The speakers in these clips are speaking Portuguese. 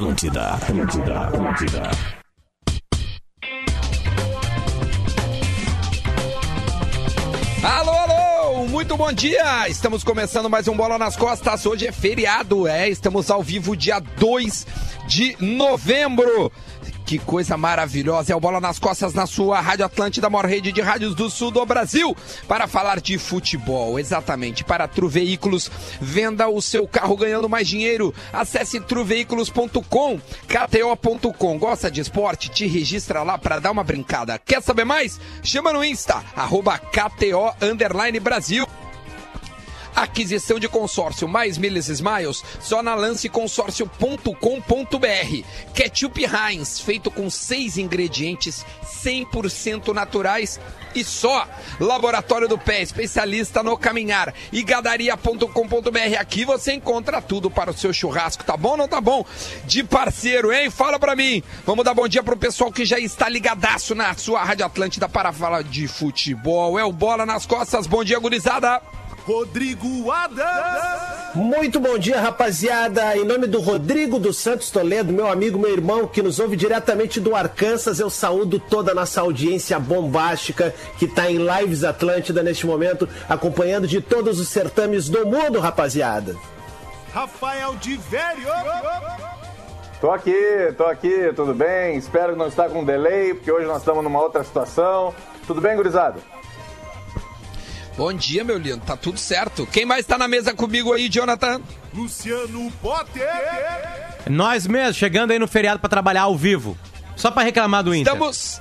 Atlântida, Atlântida, Atlântida. Alô, alô, muito bom dia! Estamos começando mais um Bola nas Costas. Hoje é feriado, é? Estamos ao vivo dia 2 de novembro. Que coisa maravilhosa! É o Bola nas Costas na sua Rádio Atlântida, maior rede de rádios do sul do Brasil, para falar de futebol. Exatamente, para Tru Veículos, venda o seu carro ganhando mais dinheiro. Acesse truveículos.com, kto.com. Gosta de esporte? Te registra lá para dar uma brincada. Quer saber mais? Chama no Insta, arroba KTO Brasil. Aquisição de consórcio mais milhas smiles só na lanceconsórcio.com.br. Ketchup Heinz, feito com seis ingredientes 100% naturais e só. Laboratório do Pé, especialista no caminhar. E gadaria.com.br. Aqui você encontra tudo para o seu churrasco. Tá bom ou não tá bom? De parceiro, hein? Fala pra mim. Vamos dar bom dia pro pessoal que já está ligadaço na sua Rádio Atlântida para falar de futebol. É o Bola nas Costas. Bom dia, gurizada. Rodrigo Adams. Muito bom dia, rapaziada. Em nome do Rodrigo dos Santos Toledo, meu amigo, meu irmão, que nos ouve diretamente do Arkansas, eu saúdo toda a nossa audiência bombástica que está em Lives Atlântida neste momento, acompanhando de todos os certames do mundo, rapaziada. Rafael de Vério. Tô aqui, tô aqui, tudo bem? Espero que não está com delay, porque hoje nós estamos numa outra situação. Tudo bem, gurizada? Bom dia, meu lindo. Tá tudo certo. Quem mais tá na mesa comigo aí, Jonathan? Luciano Potter. Nós mesmos, chegando aí no feriado para trabalhar ao vivo. Só para reclamar do Inter. Estamos.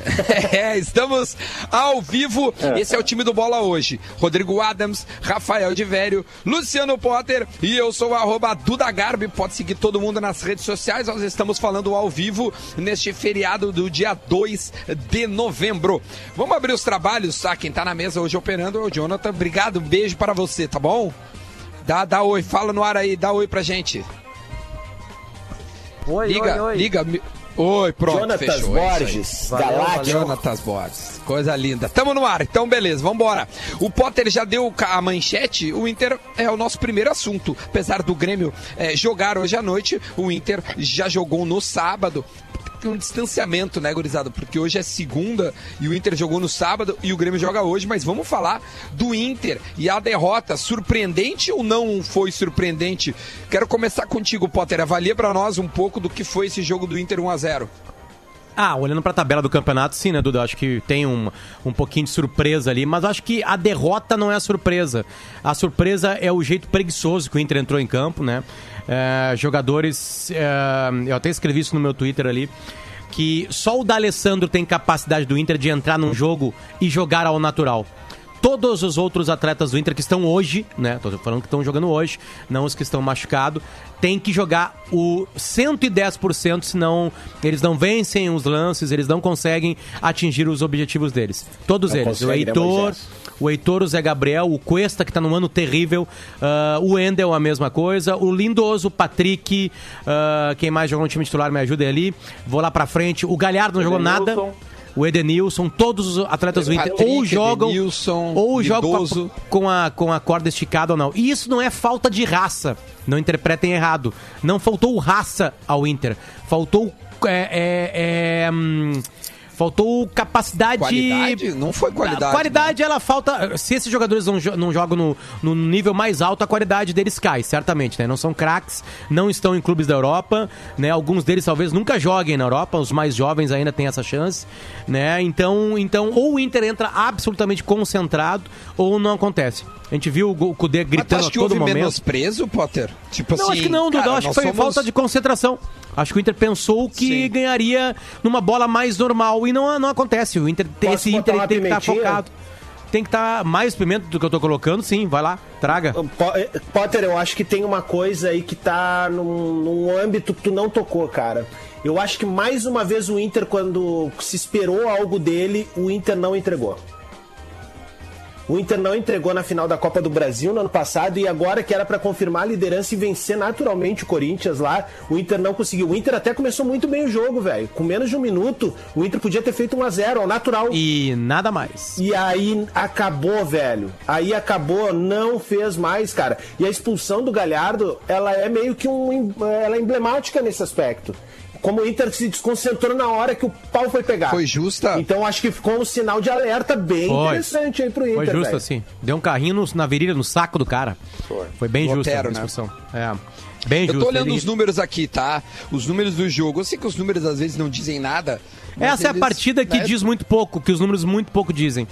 É, estamos ao vivo. Esse é o time do Bola hoje. Rodrigo Adams, Rafael de Vério, Luciano Potter e eu sou o arroba Duda Garbi. Pode seguir todo mundo nas redes sociais. Nós estamos falando ao vivo neste feriado do dia 2 de novembro. Vamos abrir os trabalhos, tá? Quem tá na mesa hoje operando é o Jonathan. Obrigado, um beijo para você, tá bom? Dá, dá oi, fala no ar aí, dá oi pra gente. Oi, liga, oi, oi. liga. Oi, pronto, Jonatas fechou. é. Borges, Galáctico. Jonatas Borges, coisa linda. Tamo no ar, então beleza, vambora. O Potter já deu a manchete, o Inter é o nosso primeiro assunto. Apesar do Grêmio eh, jogar hoje à noite, o Inter já jogou no sábado. Um distanciamento, né, gurizada? Porque hoje é segunda e o Inter jogou no sábado e o Grêmio joga hoje, mas vamos falar do Inter e a derrota. Surpreendente ou não foi surpreendente? Quero começar contigo, Potter. Avalia pra nós um pouco do que foi esse jogo do Inter 1 a 0 Ah, olhando pra tabela do campeonato, sim, né, Duda? Acho que tem um, um pouquinho de surpresa ali, mas acho que a derrota não é a surpresa. A surpresa é o jeito preguiçoso que o Inter entrou em campo, né? É, jogadores. é, eu até escrevi isso no meu Twitter ali. Que só o D'Alessandro tem capacidade do Inter de entrar num jogo e jogar ao natural. Todos os outros atletas do Inter que estão hoje, né? Tô falando que estão jogando hoje, não os que estão machucados, tem que jogar o 110%, senão eles não vencem os lances, eles não conseguem atingir os objetivos deles. Todos Não eles. O né, Heitor, o Heitor, o Zé Gabriel, o Cuesta, que tá num ano terrível, ah, o Endel, a mesma coisa, o Lindoso, o Patrick, ah, quem mais jogou no time titular, me ajudem ali. Vou lá pra frente. O Galhardo não jogou nada. O Edenilson, todos os atletas do Inter ou jogam Edenilson, ou jogam com a, com, a, com a corda esticada ou não. E isso não é falta de raça. Não interpretem errado. Não faltou raça ao Inter. Faltou. É, é, é, hum, faltou capacidade. Qualidade? Não foi qualidade, né? A qualidade, ela falta. Se esses jogadores não, não jogam no, no nível mais alto, a qualidade deles cai, certamente, né? Não são craques, não estão em clubes da Europa, né? Alguns deles talvez nunca joguem na Europa, os mais jovens ainda têm essa chance, né? Então, então ou o Inter entra absolutamente concentrado, ou não acontece. A gente viu o tu gritando a que todo houve momento. menosprezo, Potter? Tipo Não, assim, acho que não, Duda. cara, Acho que foi somos- falta de concentração. Acho que o Inter pensou que Sim. ganharia numa bola mais normal. E não, não acontece. O Inter, Posso esse Inter tem que estar pimentinha? focado. Tem que estar mais pimenta do que eu tô colocando, sim. Vai lá, traga. Eh, Potter, eu acho que tem uma coisa aí que tá num, num âmbito que tu não tocou, cara. Eu acho que mais uma vez o Inter, quando se esperou algo dele, o Inter não entregou. O Inter não entregou na final da Copa do Brasil no ano passado e agora que era para confirmar a liderança e vencer naturalmente o Corinthians lá, o Inter não conseguiu. O Inter até começou muito bem o jogo, velho. Com menos de um minuto, o Inter podia ter feito 1 a 0 ao natural. E nada mais. E aí acabou, velho. Aí acabou, não fez mais, cara. E a expulsão do Galhardo, ela é meio que um, ela é emblemática nesse aspecto. Como o Inter se desconcentrou na hora que o pau foi pegar. Foi justa? Então acho que ficou um sinal de alerta bem Foi. interessante aí pro Inter. Foi justo velho. assim. Deu um carrinho no- na virilha, no saco do cara. Foi, bem Do justo Otero, a né? discussão. É. Bem Eu justo. tô olhando Ele- os números aqui, tá? Os números do jogo. Eu sei que os números às vezes não dizem nada. Essa é a partida que né, diz muito pouco, que os números muito pouco dizem.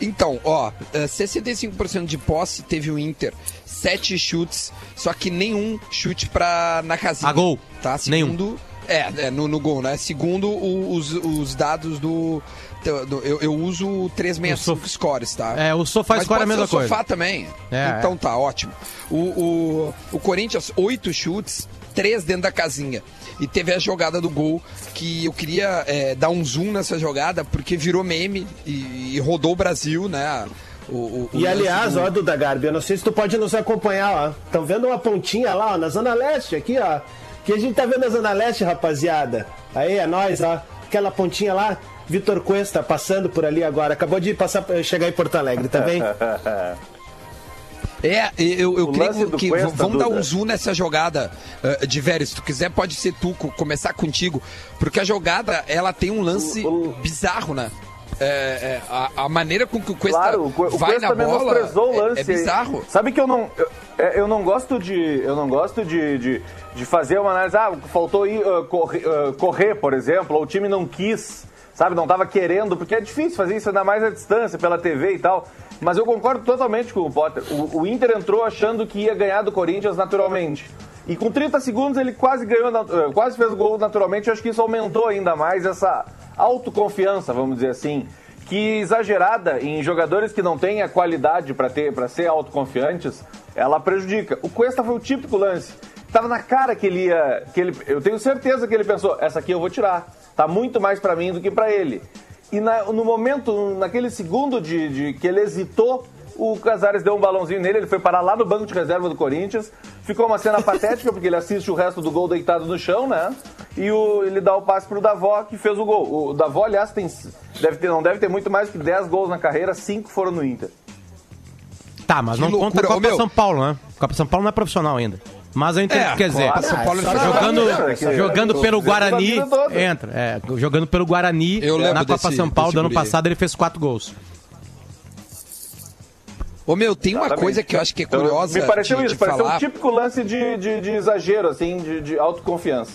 Então, ó, eh, 65% de posse teve o Inter, 7 chutes, só que nenhum chute pra, na casinha. A gol. Tá? Nenhum. Segundo, É, é, no, no gol, né? Segundo o- os, os dados do. do- eu, eu uso o 365 scores, tá? É, o Sofá Mas Score é a mesma o coisa. Sofá também. É, então tá, ótimo. O, o, o Corinthians, oito chutes, três dentro da casinha. E teve a jogada do gol que eu queria é, dar um zoom nessa jogada, porque virou meme e, e rodou o Brasil, né? O, o- o E lance aliás, do- ó, Duda Garbi, eu não sei se tu pode nos acompanhar, ó. Estão vendo uma pontinha lá, ó, na Zona Leste, aqui, ó. Que a gente tá vendo na Zona Leste, rapaziada. Aí, é nóis, ó. Aquela pontinha lá, Vitor Cuesta passando por ali agora. Acabou de passar, chegar em Porto Alegre, tá bem? É, eu, eu O creio que Cuesta, vamos dar Duda. um zoom nessa jogada eh, de. Se tu quiser, pode ser tu, co- começar contigo. Porque a jogada, ela tem um lance O- o- bizarro, né? É, é, a, a maneira com que o Cuesta Claro, o, o vai Cuesta na bola o é- lance. é, bizarro. Sabe que eu não, eu, é, eu não gosto de, eu não gosto de, de, de fazer uma análise. Ah, faltou ir, ah, correr, ah, correr, por exemplo, ou o time não quis, sabe, não estava querendo, porque é difícil fazer isso ainda mais à distância pela TV e tal. Mas eu concordo totalmente com o Potter. O, o Inter entrou achando que ia ganhar do Corinthians naturalmente. E com 30 segundos ele quase ganhou, eh, quase fez o gol naturalmente. Eu acho que isso aumentou ainda mais essa autoconfiança, vamos dizer assim, que exagerada em jogadores que não têm a qualidade para ter, para ser autoconfiantes, ela prejudica. O Cuesta foi o típico lance. Tava na cara que ele ia, que ele, eu tenho certeza que ele pensou, essa aqui eu vou tirar. Tá muito mais para mim do que para ele. E na- no momento, naquele segundo de, de que ele hesitou, o Casares deu um balãozinho nele, ele foi parar lá no banco de reserva do Corinthians. Ficou uma cena patética, porque ele assiste o resto do gol deitado no chão, né? E o- ele dá o passe pro Davó, que fez o gol. O Davó, aliás, tem, deve ter, não deve ter muito mais que 10 gols na carreira, 5 foram no Inter. Tá, mas Que não conta loucura. a Copa Ô, meu. São Paulo, né? Copa São Paulo não é profissional ainda. Mas eu entendo o É, que quer dizer. Copa São Paulo Ah, é Jogando, É que- jogando eu- pelo Guarani, a entra. É, jogando pelo Guarani Eu na Copa desse- São Paulo do ano passado, ele fez quatro gols. Ô meu, tem uma Exatamente. coisa que eu acho que é Então, curiosa Me pareceu de, isso, de pareceu falar. um típico lance de, de, de exagero, assim, de, de autoconfiança.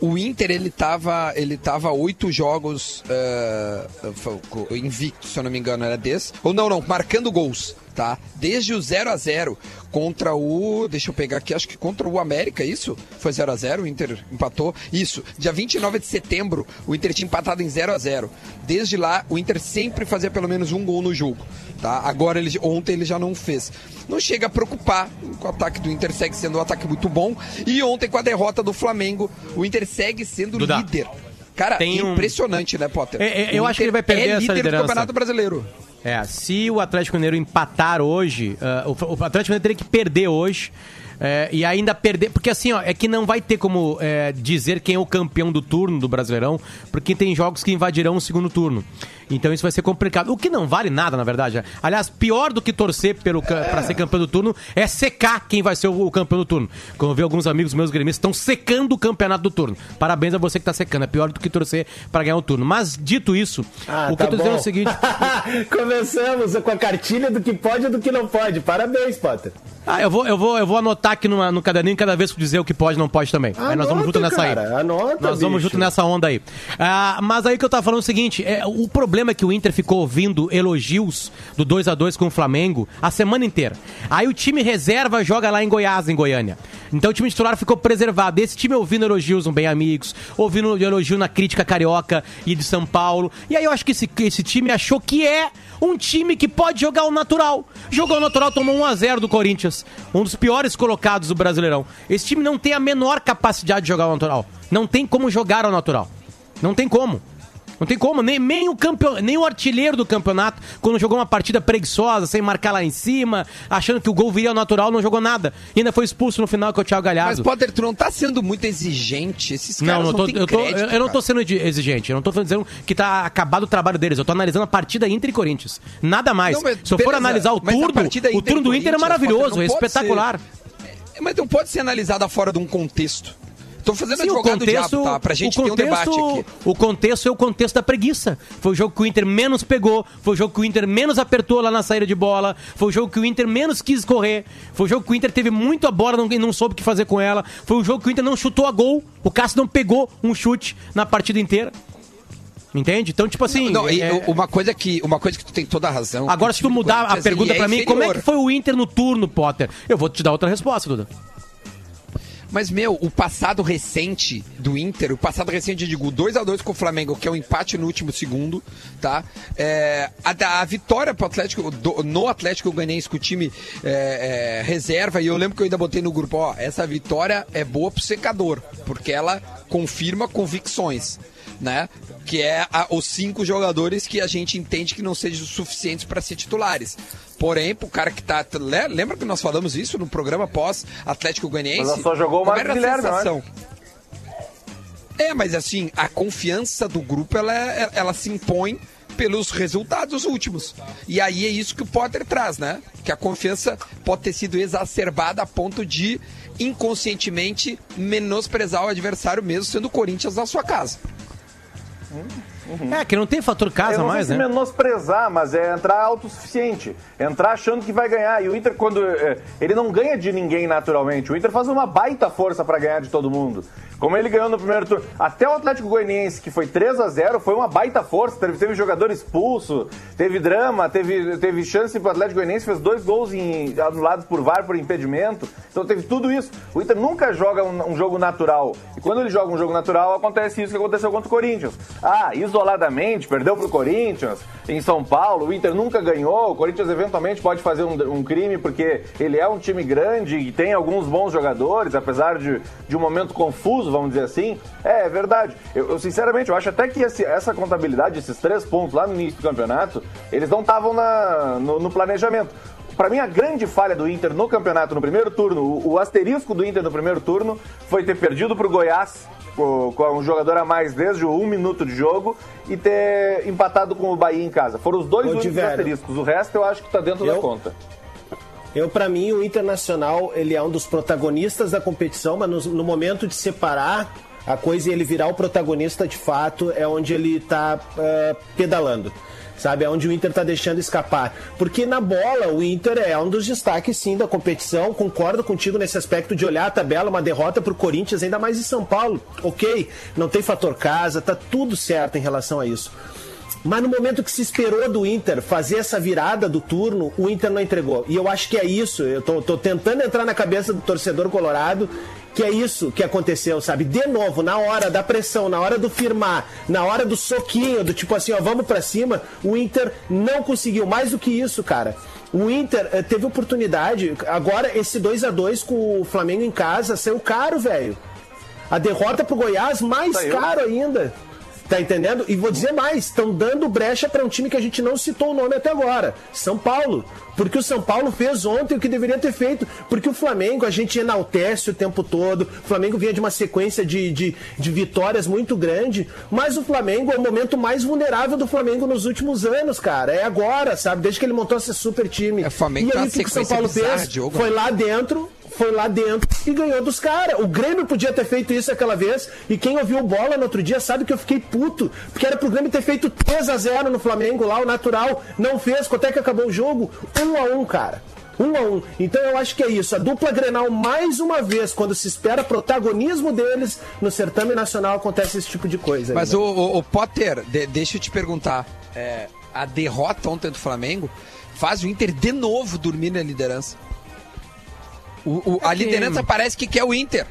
O Inter, ele tava, ele tava oito jogos eh, invicto, se eu não me engano, era desse. Ou não, não, marcando gols, tá? Desde o 0 a 0 contra o. Deixa eu pegar aqui, acho que contra o América, isso? Foi 0 a 0 o Inter empatou. Isso, dia 29 de setembro, o Inter tinha empatado em 0 a 0 Desde lá, o Inter sempre fazia pelo menos um gol no jogo. Tá? Agora, ele, ontem ele já não fez. Não chega a preocupar, o ataque do Inter segue sendo um ataque muito bom. E ontem, com a derrota do Flamengo, o Inter segue sendo Duda, líder. Cara, tem um- impressionante, né, Potter? É, é, eu acho que ele vai perder é essa líder liderança. do Campeonato Brasileiro. É, se o Atlético Mineiro empatar hoje, ah, o, o Atlético Mineiro teria que perder hoje. É, e ainda perder. Porque assim, ó, é que não vai ter como é, dizer quem é o campeão do turno do Brasileirão, porque tem jogos que invadirão o segundo turno. Então isso vai ser complicado. O que não vale nada, na verdade. né? Aliás, pior do que torcer pelo, pra ser campeão do turno é secar quem vai ser o, o campeão do turno. Quando eu vi alguns amigos meus gremistas estão secando o campeonato do turno. Parabéns a você que tá secando. É pior do que torcer pra ganhar o turno. Mas dito isso, Ah, o que tá eu tô dizendo é o seguinte. Começamos com a cartilha do que pode e do que não pode. Parabéns, Potter. Ah, eu vou, eu vou, eu vou anotar aqui numa- no caderninho cada vez que dizer o que pode não pode também. aí nós vamos Anota, junto nessa cara, aí. anota, nós vamos bicho. junto nessa onda aí. Ah, mas aí que eu tava falando é o seguinte: é, o problema é que o Inter ficou ouvindo elogios do 2 a 2 com o Flamengo a semana inteira. Aí o time reserva joga lá em Goiás, em Goiânia. Então o time titular ficou preservado. Esse time ouvindo elogios no Bem Amigos, ouvindo elogio na crítica carioca e de São Paulo. E aí eu acho que esse, esse time achou que é um time que pode jogar o natural. Jogou o natural, tomou 1 a 0 do Corinthians. Um dos piores colocados do Brasileirão. Esse time não tem a menor capacidade de jogar o natural. Não tem como jogar ao natural. Não tem como. Não tem como, nem, nem, o campeon... nem o artilheiro do campeonato, quando jogou uma partida preguiçosa, sem marcar lá em cima, achando que o gol viria ao natural, não jogou nada. E ainda foi expulso no final com o Thiago Mas, Galhardo. Potter, tu não tá sendo muito exigente. Esses caras Não, não, eu, tô, têm eu, tô- crédito, eu- eu não tô sendo exigente. Eu não tô dizendo que tá acabado o trabalho deles. Eu tô analisando a partida Inter e Corinthians. Nada mais. Não, mas Se eu for beleza, analisar o mas turno, o turno do Inter é maravilhoso, Potter, é não espetacular. É, Mas não pode ser analisada fora de um contexto. Tô fazendo Sim, o advogado do contexto, diabo, tá? Pra gente o ter um debate contexto, aqui. o contexto é o contexto da preguiça. Foi o jogo que o Inter menos pegou, foi o jogo que o Inter menos apertou lá na saída de bola, foi o jogo que o Inter menos quis correr, foi o jogo que o Inter teve muito a bola não- e não soube o que fazer com ela, foi o jogo que o Inter não chutou a gol, o Cássio não pegou um chute na partida inteira. Entende? Então, tipo assim. Não, e é- uma coisa que uma coisa que tu tem toda a razão. Agora, se tu mudar a pergunta ele pra mim, como é que inferior. foi o Inter no turno, Potter? Eu vou te dar outra resposta, Duda. Mas, meu, o passado recente do Inter, o passado recente, eu digo, 2x2 com o Flamengo, que é um empate no último segundo, tá? É, a, a vitória pro Atlético, do- no Atlético Goianiense com o time é, é, reserva, e eu lembro que eu ainda botei no grupo, ó, essa vitória é boa pro secador, porque ela confirma convicções. Né? Que é a- os cinco jogadores que a gente entende que não sejam suficientes para ser titulares. Porém, pro cara que tá. le- Lembra que nós falamos isso no programa pós Atlético Goianiense? Mas só jogou o Marcos Guilherme, sensação? É, mas assim, a confiança do grupo ela, é- ela se impõe pelos resultados últimos. E aí é isso que o Potter traz, né? Que a confiança pode ter sido exacerbada a ponto de inconscientemente menosprezar o adversário mesmo sendo o Corinthians na sua casa. Mm. É, que não tem fator casa não mais, né? se menosprezar, mas é entrar autossuficiente. Entrar achando que vai ganhar. E o Inter, quando. é, ele não ganha de ninguém naturalmente. O Inter faz uma baita força pra ganhar de todo mundo. Como ele ganhou no primeiro turno. Até o Atlético Goianiense, que foi 3 a 0 foi uma baita força. Teve, teve jogador expulso, teve drama, teve, teve chance pro Atlético Goianiense, fez dois gols em, anulados por VAR, por impedimento. Então teve tudo isso. O Inter nunca joga um, um jogo natural. E quando ele joga um jogo natural, acontece isso que aconteceu contra o Corinthians. Ah, isoladamente, perdeu pro Corinthians, em São Paulo, o Inter nunca ganhou, o Corinthians eventualmente pode fazer um, um crime porque ele é um time grande e tem alguns bons jogadores, apesar de, de um momento confuso, vamos dizer assim. É, é verdade. Eu, eu, sinceramente, eu acho até que esse- essa contabilidade, esses três pontos lá no início do campeonato, eles não estavam no, no planejamento. Pra mim, a grande falha do Inter no campeonato, no primeiro turno, o, o asterisco do Inter no primeiro turno foi ter perdido pro Goiás com, um jogador a mais desde o um minuto de jogo e ter empatado com o Bahia em casa. Foram os dois Ô, únicos asteriscos. O resto eu acho que tá dentro da Eu- conta. Eu, pra mim, o Internacional, ele é um dos protagonistas da competição, mas no, no momento de separar a coisa e ele virar o protagonista de fato, é onde ele tá é, pedalando. Sabe, é onde o Inter tá deixando escapar. Porque na bola, o Inter é um dos destaques, sim, da competição. Concordo contigo nesse aspecto de olhar a tabela, uma derrota pro Corinthians, ainda mais em São Paulo. Ok, não tem fator casa, tá tudo certo em relação a isso. Mas no momento que se esperou do Inter fazer essa virada do turno, o Inter não entregou. E eu acho que é isso. Eu tô, tô tentando entrar na cabeça do torcedor colorado que é isso que aconteceu, sabe? De novo, na hora da pressão, na hora do firmar, na hora do soquinho, do tipo assim, ó, vamos pra cima, o Inter não conseguiu. Mais do que isso, cara. O Inter eh, teve oportunidade. Agora, esse 2 a 2 com o Flamengo em casa saiu caro, velho. A derrota pro Goiás, mais Saiu. caro ainda. Tá entendendo? E vou dizer mais, estão dando brecha para um time que a gente não citou o nome até agora, São Paulo. Porque o São Paulo fez ontem o que deveria ter feito. Porque o Flamengo a gente enaltece o tempo todo. O Flamengo vinha de uma sequência de, de, de vitórias muito grande. Mas o Flamengo é o momento mais vulnerável do Flamengo nos últimos anos, cara. É agora, sabe? Desde que ele montou esse super time. É, Flamengo e aí uma o que, que o São Paulo bizarra, fez? Diogo. Foi lá dentro, foi lá dentro e ganhou dos caras. O Grêmio podia ter feito isso aquela vez. E quem ouviu bola no outro dia sabe que eu fiquei puto. Porque era pro Grêmio ter feito 3 a 0 no Flamengo lá, o natural. Não fez. Quanto é que acabou o jogo? 1 a 1 cara. 1 a 1 Então eu acho que é isso. A dupla Grenal, mais uma vez, quando se espera protagonismo deles no certame nacional, acontece esse tipo de coisa. aí, Mas né? o, o- o Potter, de- deixa eu te perguntar. é, a derrota ontem do Flamengo faz o Inter de novo dormir na liderança. O- o- a que- liderança parece que quer o Inter.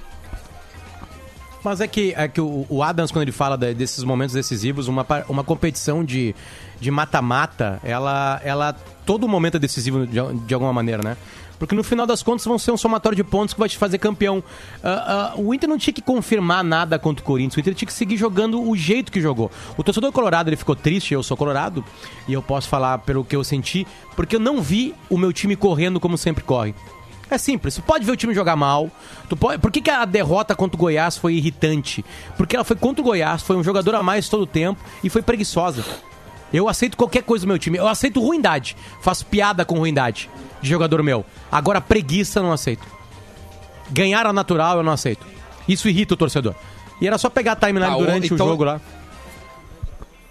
Mas é que, é que o, o Adams, quando ele fala da- desses momentos decisivos, uma, uma competição de de mata-mata, ela, ela. Todo momento é decisivo de, de alguma maneira, né? Porque no final das contas vão ser um somatório de pontos que vai te fazer campeão. Ah, ah, o Inter não tinha que confirmar nada contra o Corinthians, o Inter tinha que seguir jogando o jeito que jogou. O torcedor colorado ele ficou triste, eu sou colorado, e eu posso falar pelo que eu senti, porque eu não vi o meu time correndo como sempre corre. É simples, tu pode ver o time jogar mal. Tu pode... Por que, que a derrota contra o Goiás foi irritante? Porque ela foi contra o Goiás, foi um jogador a mais todo o tempo e foi preguiçosa. Eu aceito qualquer coisa do meu time. Eu aceito ruindade. Faço piada com ruindade de jogador meu. Agora, preguiça eu não aceito. Ganhar a natural eu não aceito. Isso irrita o torcedor. E era só pegar a timeline Ah, durante então- o jogo lá.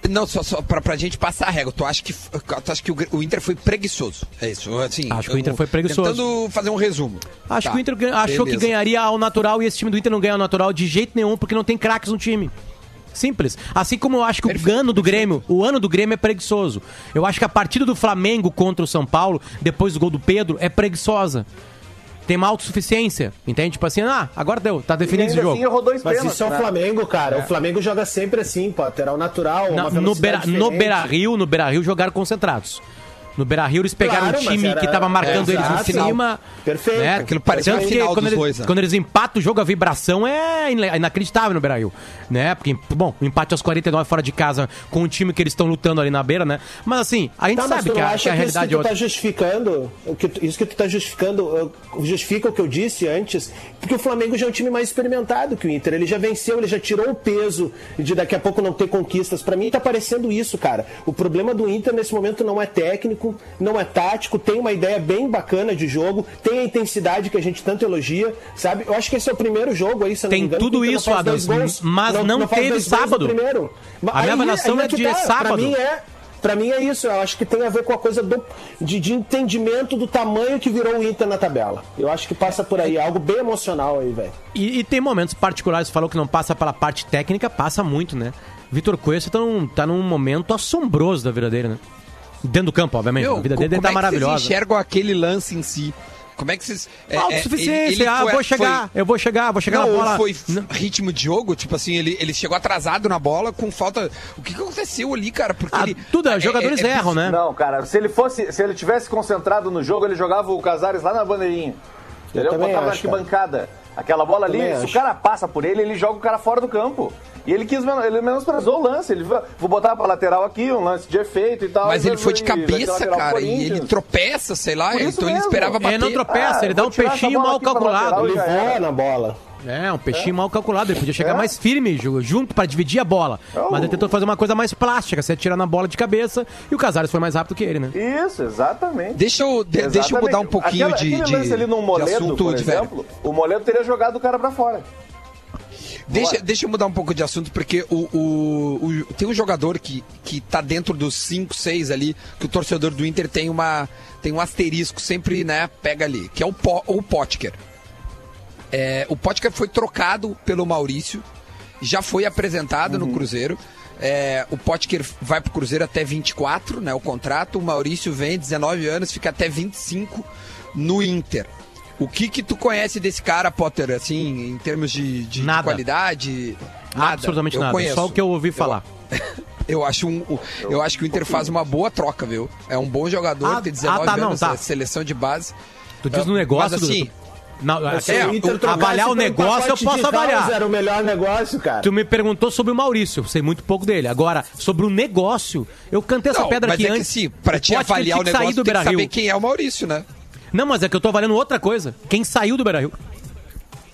Não, só, só pra, pra gente passar a régua. Tu acha que, tu acha que o, o Inter foi preguiçoso? É isso? Assim, Acho que o Inter foi preguiçoso. Tentando fazer um resumo. Acho Tá, que o Inter achou que beleza. ganharia ao natural e esse time do Inter não ganha ao natural de jeito nenhum porque não tem craques no time. Simples. Assim como eu acho que o ano do Grêmio, o ano do Grêmio é preguiçoso. Eu acho que a partida do Flamengo contra o São Paulo, depois do gol do Pedro, é preguiçosa. Tem uma autossuficiência, entende? Tipo assim, ah, agora deu, tá definido esse jogo. assim dois Mas pênaltis, isso é o né? Flamengo, cara. O Flamengo joga sempre assim. É o natural, Na- uma no Beira, no. Beira Rio, no Beira Rio jogaram concentrados. No Beira Rio eles pegaram Claro, um time era- que tava marcando é, eles no cima. Perfeito. Né? Aquilo a que final quando dos eles, dois, né? quando eles empatam o jogo, a vibração é ina- inacreditável no Beira Rio. Né? Porque, bom, o empate aos 49 fora de casa com o time que eles estão lutando ali na beira, né? Mas assim, a gente Tá, sabe que não a, acha que a que isso que realidade é tu outra. tá justificando, que tu- isso que tu tá justificando, justifica o que eu disse antes, porque o Flamengo já é um time mais experimentado que o Inter. Ele já venceu, ele já tirou o peso de daqui a pouco não ter conquistas. Pra mim tá parecendo isso, cara. O problema do Inter nesse momento não é técnico, não é tático, tem uma ideia bem bacana de jogo, tem a intensidade que a gente tanto elogia, sabe? Eu acho que esse é o primeiro jogo aí, se não Tem engano, tudo não isso, Adams, gols, mas não teve dois gols no sábado. Primeiro. A minha avaliação é que de Pra sábado. mim é Pra mim é isso, eu acho que tem a ver com a coisa do, de, de entendimento do tamanho que virou o Inter na tabela. Eu acho que passa por aí, algo bem emocional aí, velho. E, e tem momentos particulares, você falou que não passa pela parte técnica, passa muito, né? Vitor Coelho tá num, tá num momento assombroso da vida dele, né? Dentro do campo, obviamente. Meu, a vida dele como tá é que maravilhosa. Vocês enxergam aquele lance em si? Como é que vocês. É, é, Autossuficiência, ele- ele ah, foi- vou chegar, foi- eu vou chegar, vou chegar Não, na bola. foi Não. ritmo de jogo, tipo assim, ele, ele chegou atrasado na bola com falta. O que, que aconteceu ali, cara? Porque Ah, ele. tudo, é- jogadores é- é erram, né? Não, cara, se ele fosse, se ele tivesse concentrado no jogo, ele jogava o Casares lá na bandeirinha. Entendeu? também Botava na acho, cara. Aquela bola ali, se o cara passa por ele, ele joga o cara fora do campo. E ele quis, ele menosprezou o lance. Ele vou botar pra lateral aqui, um lance de efeito e tal. Mas e ele foi de cabeça, cara, e ele tropeça, sei lá, então ele mesmo. esperava bater. Ele não tropeça, Ah, ele dá um peixinho mal calculado. lateral Ele voa na bola. É, um peixinho mal calculado. Ele podia chegar É. mais firme, ju- junto pra dividir a bola. Oh. Mas ele tentou fazer uma coisa mais plástica, se atirar na bola de cabeça. E o Casares foi mais rápido que ele, né? Isso, exatamente. Deixa eu, de- deixa eu Exatamente. mudar um pouquinho Aquela- de, aquele de, lance ali no Moledo, assunto, por exemplo, o Moledo teria jogado o cara pra fora. Deixa, deixa eu mudar um pouco de assunto, porque o, o- o- tem um jogador que, que tá dentro dos 5, 6 ali, que o torcedor do Inter tem, uma, tem um asterisco, sempre né, pega ali, que é o, Po- o Potker. É, o Potker foi trocado pelo Maurício, já foi apresentado Uhum. no Cruzeiro. É, o Potker vai pro Cruzeiro até 24, né? O contrato. O Maurício vem, 19 anos, fica até 25 no Inter. O que que tu conhece desse cara, Potter, assim, em termos de, de Nada. qualidade? Nada. Absolutamente Eu nada. conheço. Só o que eu ouvi falar. Eu acho, um, eu acho que o Inter faz uma boa troca, viu? É um bom jogador, Ah, tem 19 ah, tá, não, anos, tá. é seleção de base. Tu diz no Ah, negócio mas assim, do. Não, Se é, o trocasse avaliar o negócio eu posso de avaliar. Era o melhor negócio, cara. Tu me perguntou sobre o Maurício, sei muito pouco dele. Agora, sobre o negócio, eu cantei essa Não, pedra mas aqui é que antes. sim, pra te avaliar o que negócio, do tem que saber quem é o Maurício, né? Não, mas é que eu tô avaliando outra coisa. Quem saiu do Beira-Rio?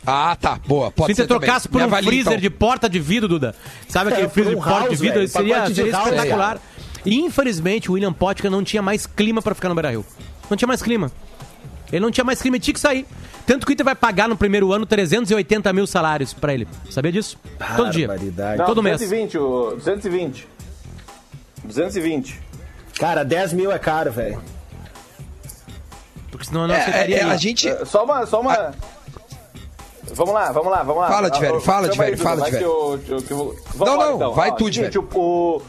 Ah, tá, boa, pode Se você ser também. trocasse por um avalia, freezer então. de porta de vidro, Duda. Sabe aquele É, freezer um de porta de house, vidro? velho, seria de seria house, espetacular. E, infelizmente, o William Potker não tinha mais clima pra ficar no Beira-Rio. Não tinha mais clima. Ele não tinha mais clima, ele tinha que sair. Tanto que o Inter vai pagar no primeiro ano 380 mil salários pra ele. Sabia disso? Todo dia. Barbaridade. Não, Todo mês. 220, o 220. 220. Cara, 10 mil é caro, velho. Porque senão eu não É, aceitaria. é, ele. a gente... É, Só uma. Só uma... Vamos lá, vamos lá, vamos lá. Fala, Tiverio, fala, Tiverio, fala, Tiverio. Não, não, então. vai Ó, tu, Tiverio. o,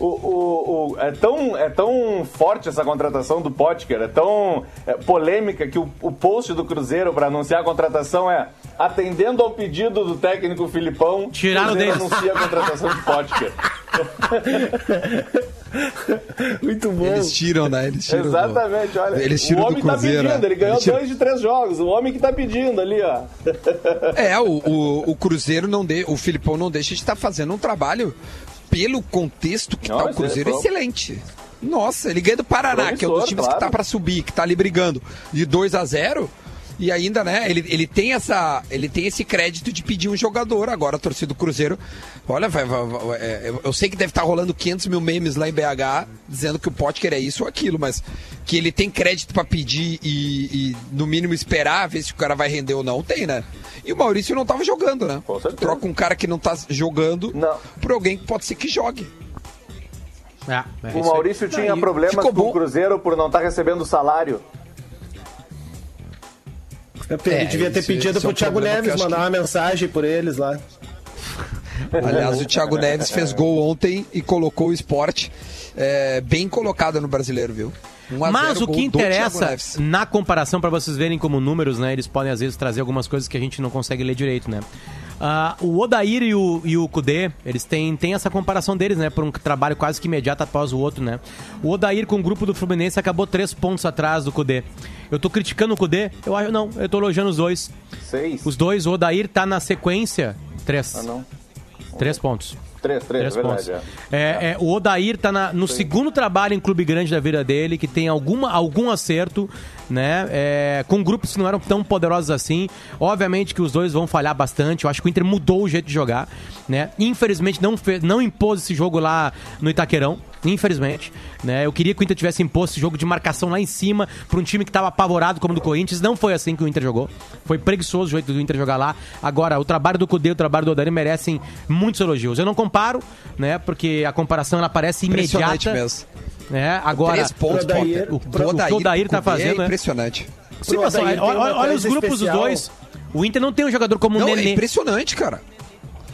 o, o, o- é, tão, é tão forte essa contratação do Potker, é tão é, polêmica que o, o post do Cruzeiro para anunciar a contratação é atendendo ao pedido do técnico Filipão, Tiraram Cruzeiro deles. anuncia a contratação de Potker. Muito bom. Eles tiram, né? Eles tiram. do- Exatamente, olha. Eles o tiram do homem tá Cruzeiro. pedindo, ele ganhou Eles tiram- dois de três jogos. O homem que tá pedindo ali, ó. É, o, o, o Cruzeiro não de, o Filipão não deixa de estar fazendo um trabalho pelo contexto que Não, tá o é Cruzeiro pro- excelente. Nossa, ele ganha do Paraná, que é um dos Promissor, times que claro. tá pra subir, que tá ali brigando de 2 a 0 e ainda, né, ele, ele tem essa. Ele tem esse crédito de pedir um jogador. Agora a torcida do Cruzeiro. Olha, vai, vai- vai- é, eu- sei que deve estar rolando 500 mil memes lá em BH dizendo que o Potker é isso ou aquilo, mas que ele tem crédito pra pedir e, e, no mínimo esperar ver se o cara vai render ou não, tem, né? E o Maurício não tava jogando, né? Com certeza. Troca um cara que não tá jogando Não. por alguém que pode ser que jogue. É, é O. Maurício tinha problemas com bom. o Cruzeiro por não estar recebendo salário. Ele É, devia ter pedido esse é pro um Thiago Neves mandar que- uma mensagem por eles lá. Aliás, o Thiago Neves fez gol ontem e colocou o esporte é, bem colocado no brasileiro, viu? 1 a Mas 0 o que interessa na comparação, para vocês verem como números, né? Eles podem às vezes trazer algumas coisas que a gente não consegue ler direito, né? Ah, o Odair e o, e o Kudê, eles têm, têm essa comparação deles, né? Por um trabalho quase que imediato após o outro, né? O Odair com o grupo do Fluminense acabou três pontos atrás do Kudê. Eu tô criticando o Kudê? Eu acho não, eu tô elogiando os dois. Seis. Os dois, o Odair tá na sequência. Três. Ah, não. Três pontos. Três, três, Três é pontos. verdade. É, é, o Odair tá na- no segundo trabalho em clube grande da vida dele, que tem alguma, algum acerto, né? É, com grupos que não eram tão poderosos assim. Obviamente que os dois vão falhar bastante. Eu acho que o Inter mudou o jeito de jogar, né? Infelizmente não, fe- não impôs esse jogo lá no Itaquerão. Infelizmente, né? Eu queria que o Inter tivesse imposto esse jogo de marcação lá em cima para um time que estava apavorado como o do Corinthians. Não foi assim que o Inter jogou. Foi preguiçoso o jeito do Inter jogar lá. Agora, o trabalho do Cudê e o trabalho do Odair merecem muitos elogios. Eu não comparo, né? Porque a comparação ela parece imediata. mesmo. né? Agora, Três pontos, Odair- o- o que o Odair tá Cudê fazendo, É né? impressionante. sim, olha, olha- olha os grupos dos especial. dois. O Inter não tem um jogador como o Não, é Nenê. impressionante, cara.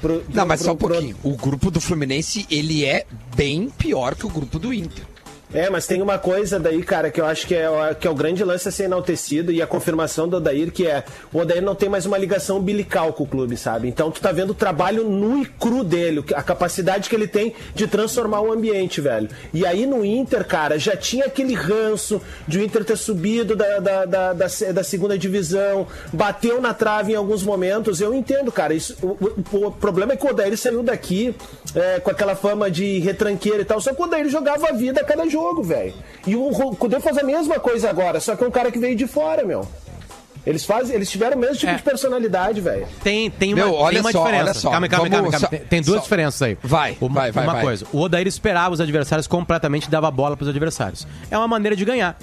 Pro- Não, mas pro- só um pro- pouquinho. O grupo do Fluminense, ele é bem pior que o grupo do Inter. É, mas tem uma coisa daí, cara, que eu acho que é, que é o grande lance a ser enaltecido e a confirmação do Odair, que é o Odair não tem mais uma ligação umbilical com o clube, sabe? Então tu tá vendo o trabalho nu e cru dele, a capacidade que ele tem de transformar o ambiente, velho. E aí no Inter, cara, já tinha aquele ranço de o Inter ter subido da, da, da, da, da segunda divisão, bateu na trave em alguns momentos. Eu entendo, cara. Isso, o, o- o problema é que o Odair saiu daqui é, com aquela fama de retranqueiro e tal, só que o Odair jogava a vida a cada jogo, velho. E o Cudê faz a mesma coisa agora, só que é um cara que veio de fora, meu. Eles fazem, eles tiveram o mesmo tipo É. de personalidade, velho. Tem, tem uma, Meu, olha tem uma só, diferença. olha só. Calma, calma, Vamos calma, calma. só- Tem, tem duas só- diferenças aí. Vai, uma, vai, vai, Uma vai. coisa, o Odair esperava os adversários completamente e dava bola para os adversários. É uma maneira de ganhar.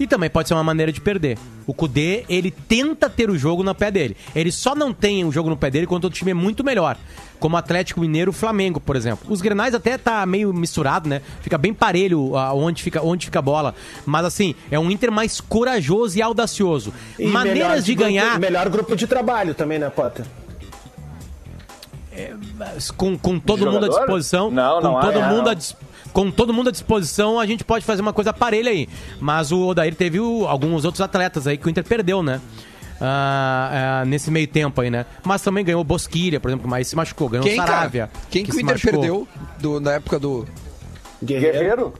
E também pode ser uma maneira de perder. O Kudê, ele tenta ter o jogo no pé dele. Ele só não tem o jogo no pé dele quando o time é muito melhor. Como o Atlético Mineiro, o Flamengo, por exemplo. Os Grenais até tá meio misturado, né? Fica bem parelho ah, onde fica, onde fica a bola. Mas assim, é um Inter mais corajoso e audacioso. E melhor Maneiras de grupo- ganhar. Melhor grupo de trabalho também, né, Potter? com, com todo mundo à disposição. Não, não com todo é, mundo não. à dis- com todo mundo à disposição, a gente pode fazer uma coisa parelha aí. Mas o Odair teve o- alguns outros atletas aí que o Inter perdeu, né? Ah, ah, nesse meio tempo aí, né? Mas também ganhou o Bosquilha, por exemplo, mas se machucou. Ganhou Quem, o Saravia. cara? Quem que, o se Inter machucou. perdeu do- na época do... Guerreiro?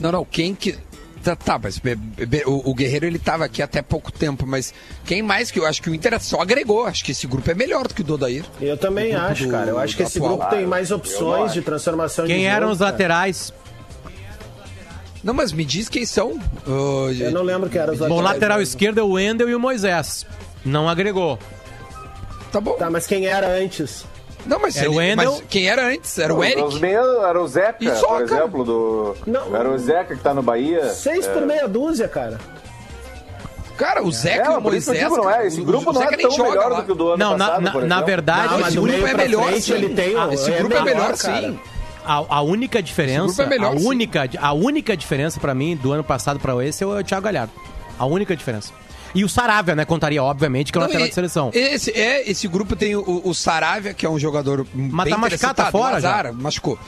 Não, não, quem que... Tá, tá, mas be- be- o, o Guerreiro ele tava aqui até pouco tempo, mas quem mais que eu acho que o Inter só agregou? Acho que esse grupo é melhor do que o do Odair. Eu também acho, do- cara. Eu acho que esse atual. grupo tem mais opções de transformação de Quem jogo, eram os cara. laterais? Não, mas me diz quem são. Ô, Eu não lembro quem eram os Bom, laterais. lateral mesmo. esquerdo é o Wendel e o Moisés. Não agregou. Tá bom. Tá, mas quem era antes? Não, mas, Era o ele- mas quem era antes? Era o Eric? Os meios, era o Zeca, E só, por cara. exemplo, do. Não. era o Zeca que tá no Bahia. Seis por meia dúzia, cara. Cara, o Zeca e É, o que eu Moisés. não é? Esse o- grupo o não é tão melhor lá. do que o do ano Não, passado, na- por na verdade, Não, mas esse grupo é melhor, frente sim. ele tem Ah, esse é grupo é melhor, cara. sim. A, a única diferença, Esse grupo é melhor, a sim. única, a única diferença pra mim do ano passado pra esse é o Thiago Galhardo. A única diferença. E o Saravia, né, contaria obviamente que é o Não, lateral e- de seleção. Esse, é, esse grupo tem o, o Saravia, que é um jogador Mas bem tá machucado, tá interessante. fora o Azar, machucou.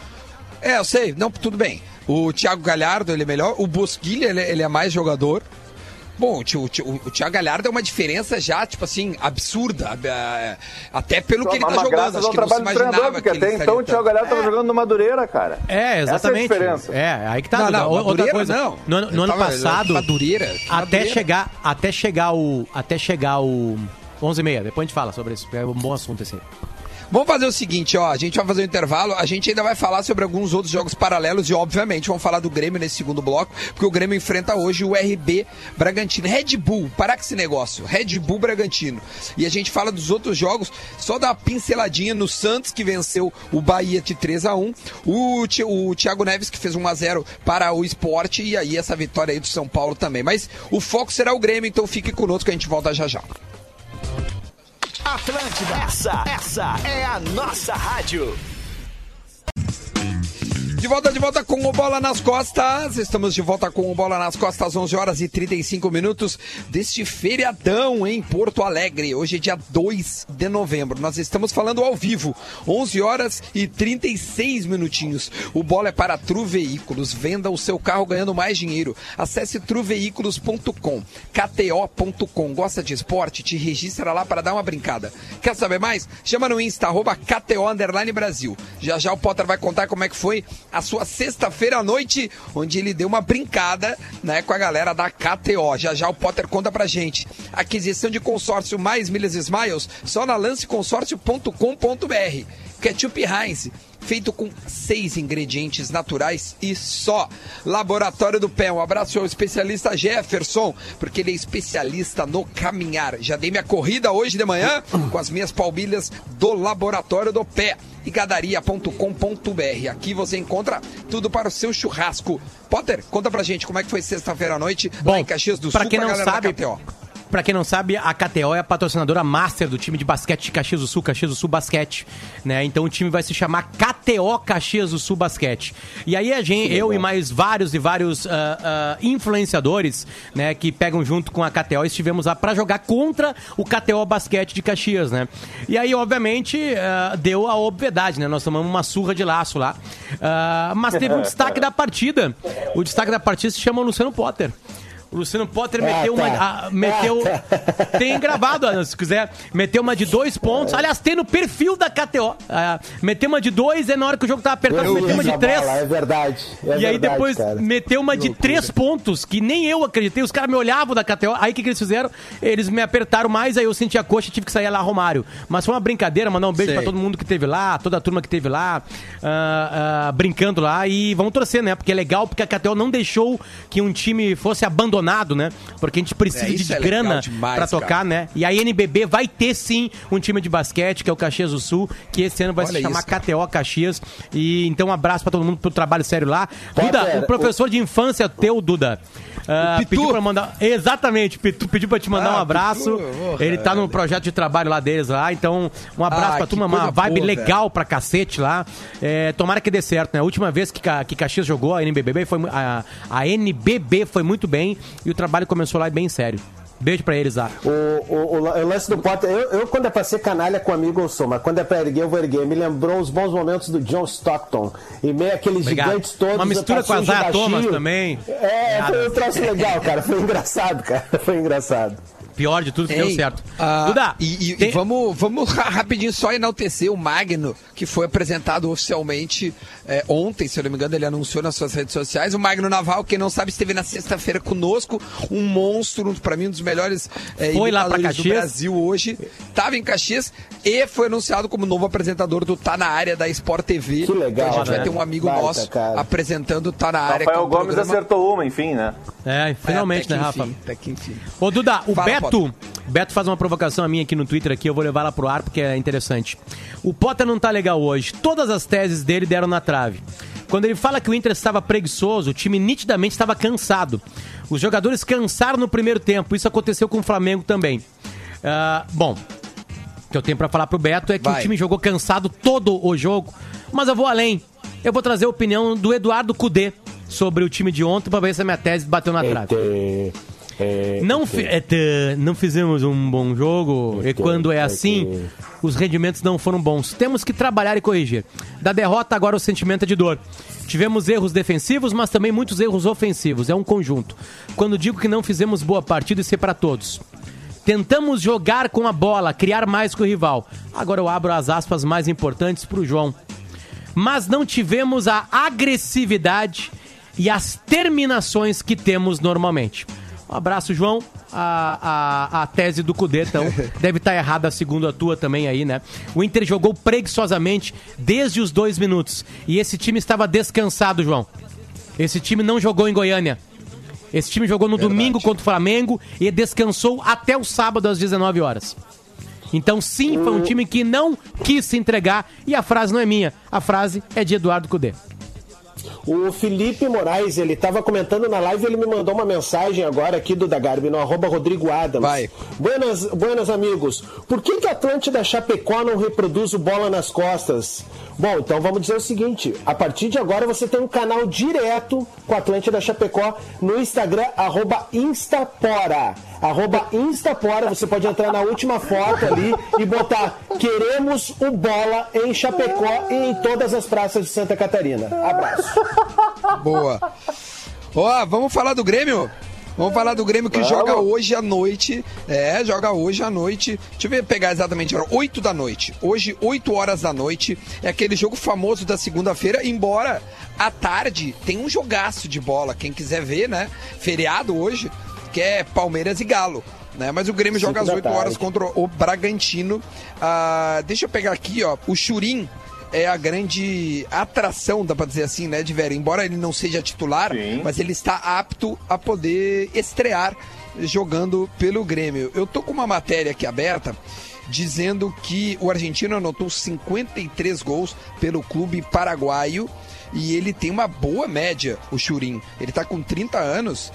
É, eu sei. Não, tudo bem. O Thiago Galhardo, ele é melhor. O Bosquilha, ele, ele é mais jogador. Bom, o, o, o Thiago Galhardo é uma diferença já, tipo assim, absurda. eh, Até pelo que ele tá jogando. Acho que não se imaginava porque que ele até então o Thiago. Galhardo tava jogando no Madureira, cara. É, exatamente. Essa é a diferença. É, aí que tá. Não, não, Outra Madureira coisa. não. No, ano- no ano tava- passado. Madureira, Até Madureira. chegar, até chegar o. Até chegar o. 11h30. Depois a gente fala sobre isso. É um bom assunto esse aí. Vamos fazer o seguinte, ó, a gente vai fazer um intervalo, a gente ainda vai falar sobre alguns outros jogos paralelos e, obviamente, vamos falar do Grêmio nesse segundo bloco, porque o Grêmio enfrenta hoje o RB Bragantino. Red Bull, parar com esse negócio, Red Bull Bragantino. E a gente fala dos outros jogos, só dar uma pinceladinha no Santos, que venceu o Bahia de 3 a 1 o, Ti- o Thiago Neves, que fez 1 a 0 para o esporte, e aí essa vitória aí do São Paulo também. Mas o foco será o Grêmio, então fique conosco que a gente volta já já. Atlântida, essa, essa é a nossa rádio. De volta, de volta com o Bola nas Costas. Estamos de volta com o Bola nas Costas, 11 horas e 35 minutos deste feriadão em Porto Alegre. Hoje é dia 2 de novembro. Nós estamos falando ao vivo, 11 horas e 36 minutinhos. O Bola é para Tru Veículos. Venda o seu carro ganhando mais dinheiro. Acesse truveículos.com, kto.com. Gosta de esporte? Te registra lá para dar uma brincada. Quer saber mais? Chama no Insta, arroba KTO Brasil. Já já o Potter vai contar como é que foi a sua sexta-feira à noite, onde ele deu uma brincada né, com a galera da KTO. Já já o Potter conta pra gente. Aquisição de consórcio mais milhas smiles só na lanceconsórcio.com.br. Ketchup Heinz, feito com seis ingredientes naturais e só. Laboratório do Pé, um abraço ao especialista Jefferson, porque ele é especialista no caminhar. Já dei minha corrida hoje de manhã com as minhas palmilhas do Laboratório do Pé e gadaria.com.br. Aqui você encontra tudo para o seu churrasco. Potter, conta pra gente como é que foi sexta-feira à noite lá em Caxias do pra Sul quem não sabe, Pra quem não sabe, a KTO é a patrocinadora master do time de basquete de Caxias do Sul, Caxias do Sul Basquete, né? Então o time vai se chamar KTO Caxias do Sul Basquete. E aí a gente, eu e mais vários e vários ah, ah, influenciadores, né, que pegam junto com a KTO, estivemos lá pra jogar contra o KTO Basquete de Caxias, né? E aí, obviamente, ah, deu a obviedade, né? Nós tomamos uma surra de laço lá. Mas teve um destaque da partida. O destaque da partida se chama Luciano Potter. O Luciano Potter meteu uma. tá. ah, meteu. Tem gravado, se quiser. Meteu uma de dois pontos. Aliás, tem no perfil da KTO. Ah, meteu uma de dois, e na hora que o jogo tava apertado, Eu meteu uma de três. bola, é verdade. é e aí verdade, depois cara. meteu uma de três pontos, que nem eu acreditei. Os caras me olhavam da KTO. Aí o que, que eles fizeram? Eles me apertaram mais, aí eu senti a coxa e tive que sair lá Romário. Mas foi uma brincadeira, mandar um beijo Sei. pra todo mundo que teve lá, toda a turma que teve lá, ah, ah, brincando lá. E vamos torcer, né? Porque é legal, porque a KTO não deixou que um time fosse abandonado, né? Porque a gente precisa É, de é grana pra tocar, cara. né? E a NBB vai ter sim um time de basquete, que é o Caxias do Sul, que esse ano vai Olha se chamar isso. KTO Caxias. E então um abraço pra todo mundo pelo trabalho sério lá. Potter, Duda, o professor de infância teu, Duda. ah, Pitu? pediu pra mandar. Exatamente, Pitu pediu pra te mandar Ah, um abraço. Pitu, Ele tá no velho. projeto de trabalho lá deles lá. Então, um abraço Ah, pra turma, uma vibe boa, legal pra cacete lá. É, tomara que dê certo, né? A última vez que, que Caxias jogou a NBB foi a, a NBB foi muito bem e o trabalho começou lá bem sério. Beijo pra eles lá. O, o, o, lance do Potter, eu, eu quando é pra ser canalha com amigo eu sou, mas quando é pra erguer eu vou erguer. Me lembrou os bons momentos do John Stockton. E meio aqueles Obrigado. gigantes todos. Uma mistura com a passinhos Zaya baixinho. Thomas também. É, Nada. foi um troço legal, cara. Foi engraçado, cara. Foi engraçado. Pior de tudo que deu certo. ah, Duda, e, e- tem- e vamos, vamos ra- rapidinho só enaltecer o Magno, que foi apresentado oficialmente é, ontem, se eu não me engano, ele anunciou nas suas redes sociais. O Magno Naval, quem não sabe, esteve na sexta-feira conosco, um monstro, para mim, um dos melhores é, Foi lá pra imitadores do Caxias. Brasil hoje. Estava em Caxias e foi anunciado como novo apresentador do Tá na Área da Sport TV. Que legal, Então a gente vai né? ter um amigo Baita, nosso cara. apresentando Tá na Área. é Rafael um Gomes programa- acertou uma, enfim, né? É, finalmente, É, até né, que Rafa? enfim, até que enfim. Ô, Duda, o Fala, Beto. Beto faz uma provocação a minha aqui no Twitter aqui, eu vou levar ela pro ar porque é interessante. O Potter não tá legal hoje. Todas as teses dele deram na trave. Quando ele fala que o Inter estava preguiçoso, o time nitidamente estava cansado. Os jogadores cansaram no primeiro tempo. Isso aconteceu com o Flamengo também. Ah, bom, o que eu tenho pra falar pro Beto é que Vai. o time jogou cansado todo o jogo. Mas eu vou além. Eu vou trazer a opinião do Eduardo Cudê sobre o time de ontem pra ver se a minha tese bateu na trave. Eita. Não, fi- é, não fizemos um bom jogo e quando é assim, os rendimentos não foram bons. Temos que trabalhar e corrigir. Da derrota, agora o sentimento é de dor. Tivemos erros defensivos, mas também muitos erros ofensivos. É um conjunto. Quando digo que não fizemos boa partida, isso é para todos. Tentamos jogar com a bola, criar mais que o rival. Agora eu abro as aspas mais importantes para o João. Mas não tivemos a agressividade e as terminações que temos normalmente. Um abraço, João. A, a, a tese do Cudê, então, deve estar errada, segundo a tua também aí, né? O Inter jogou preguiçosamente desde os dois minutos. E esse time estava descansado, João. Esse time não jogou em Goiânia. Esse time jogou no domingo contra o Flamengo e descansou até o sábado às 19 horas. Então, sim, foi um time que não quis se entregar. E a frase não é minha, a frase é de Eduardo Cudê. O Felipe Moraes, ele tava comentando na live, ele me mandou uma mensagem agora aqui do Dagarbi, no arroba Rodrigo Adams. Vai. Buenas, buenas amigos. Por que que a Atlântida Chapecó não reproduz o Bola nas Costas? Bom, então vamos dizer o seguinte, a partir de agora você tem um canal direto com a Atlântida Chapecó no Instagram, arroba Instapora. Arroba Instapora, você pode entrar na última foto ali e botar queremos o Bola em Chapecó e em todas as praças de Santa Catarina. Abraço. Boa. Ó, vamos falar do Grêmio? Vamos falar do Grêmio que joga hoje à noite. É, joga hoje à noite. Deixa eu ver, pegar exatamente a hora. 8 da noite. Hoje, 8 horas da noite. É aquele jogo famoso da segunda-feira. Embora à tarde tem um jogaço de bola. Quem quiser ver, né? Feriado hoje, que é Palmeiras e Galo. Né? Mas o Grêmio Cinco joga às da 8 horas tarde. contra o Bragantino. Ah, deixa eu pegar aqui, ó. O Churim é a grande atração, dá pra dizer assim, né, de Vera? Embora ele não seja titular, Sim. mas ele está apto a poder estrear jogando pelo Grêmio. Eu tô com uma matéria aqui aberta dizendo que o argentino anotou 53 gols pelo clube paraguaio e ele tem uma boa média, o Churim. Ele tá com 30 anos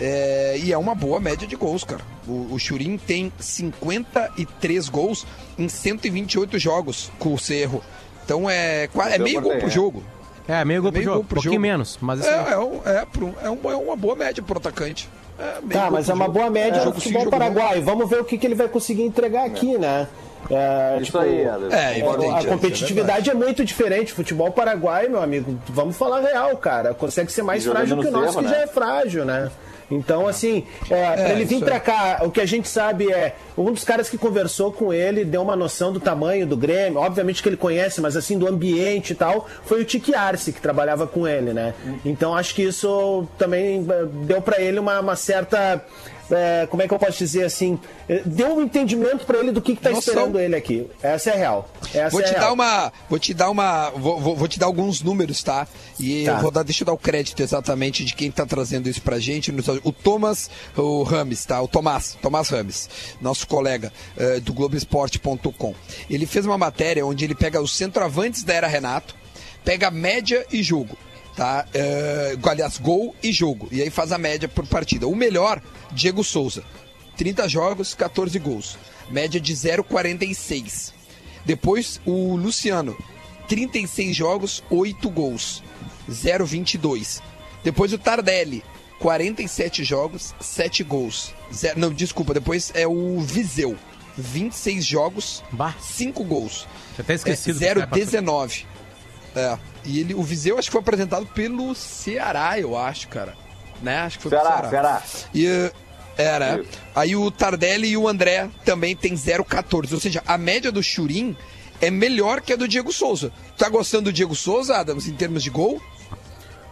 é, e é uma boa média de gols, cara. O, o Churim tem 53 gols em 128 jogos com o Cerro. Então é, é meio gol por é. jogo. É, meio gol pro Meio jogo, gol um pro pouquinho jogo. menos, mas assim, É, é, um- é, pro- é um- é uma boa média pro atacante. É, meio Tá, mas por é uma jogo. boa média É, jogo sim, futebol jogo não. paraguai. Vamos ver o que, que ele vai conseguir entregar aqui, né? É, Isso tipo, aí, Anderson. É, evidente, a é, competitividade é, muito diferente. Futebol paraguai, meu amigo, vamos falar real, cara. Consegue ser mais frágil que o nosso, Cerro, que né? já é frágil, né? Então, assim, é, pra ele vir pra é. cá, o que a gente sabe é, um dos caras que conversou com ele deu uma noção do tamanho do Grêmio, obviamente que ele conhece, mas assim, do ambiente e tal, foi o Tiki Arce que trabalhava com ele, né? Então, acho que isso também é, deu pra ele uma, uma certa. É, como é que eu posso dizer assim? é, Deu um entendimento pra ele do que, tá Noção. esperando ele aqui. Essa é a real. Essa Vou é te real. dar uma. Vou te dar uma. Vou, vou- vou te dar alguns números, tá? E Tá. eu vou dar, deixa eu dar o crédito exatamente de quem tá trazendo isso pra gente. O Thomas, o Rames, tá? O Tomás, Tomás Rames, nosso colega eh, do Globoesporte.com. Ele fez uma matéria onde ele pega os centroavantes da era Renato, pega média e jogo. Tá? Eh, aliás, gol e jogo. E aí faz a média por partida. O melhor, Diego Souza. 30 jogos, 14 gols. Média de 0,46. Depois o Luciano, 36 jogos, 8 gols, 0,22. Depois o Tardelli, 47 jogos, 7 gols. Zero, não, desculpa, depois é o Viseu, 26 jogos, Bah. 5 gols. Tinha até esquecido É, desse cara 0,19. É. E ele, o Viseu acho que foi apresentado pelo Ceará, eu acho, cara. Né? Acho que foi Ceará, pelo Ceará. Ceará. E, era. Isso. Aí o Tardelli e o André também tem 0,14. Ou seja, a média do Churim é melhor que a do Diego Souza. Tá gostando do Diego Souza, Adams, em termos de gol?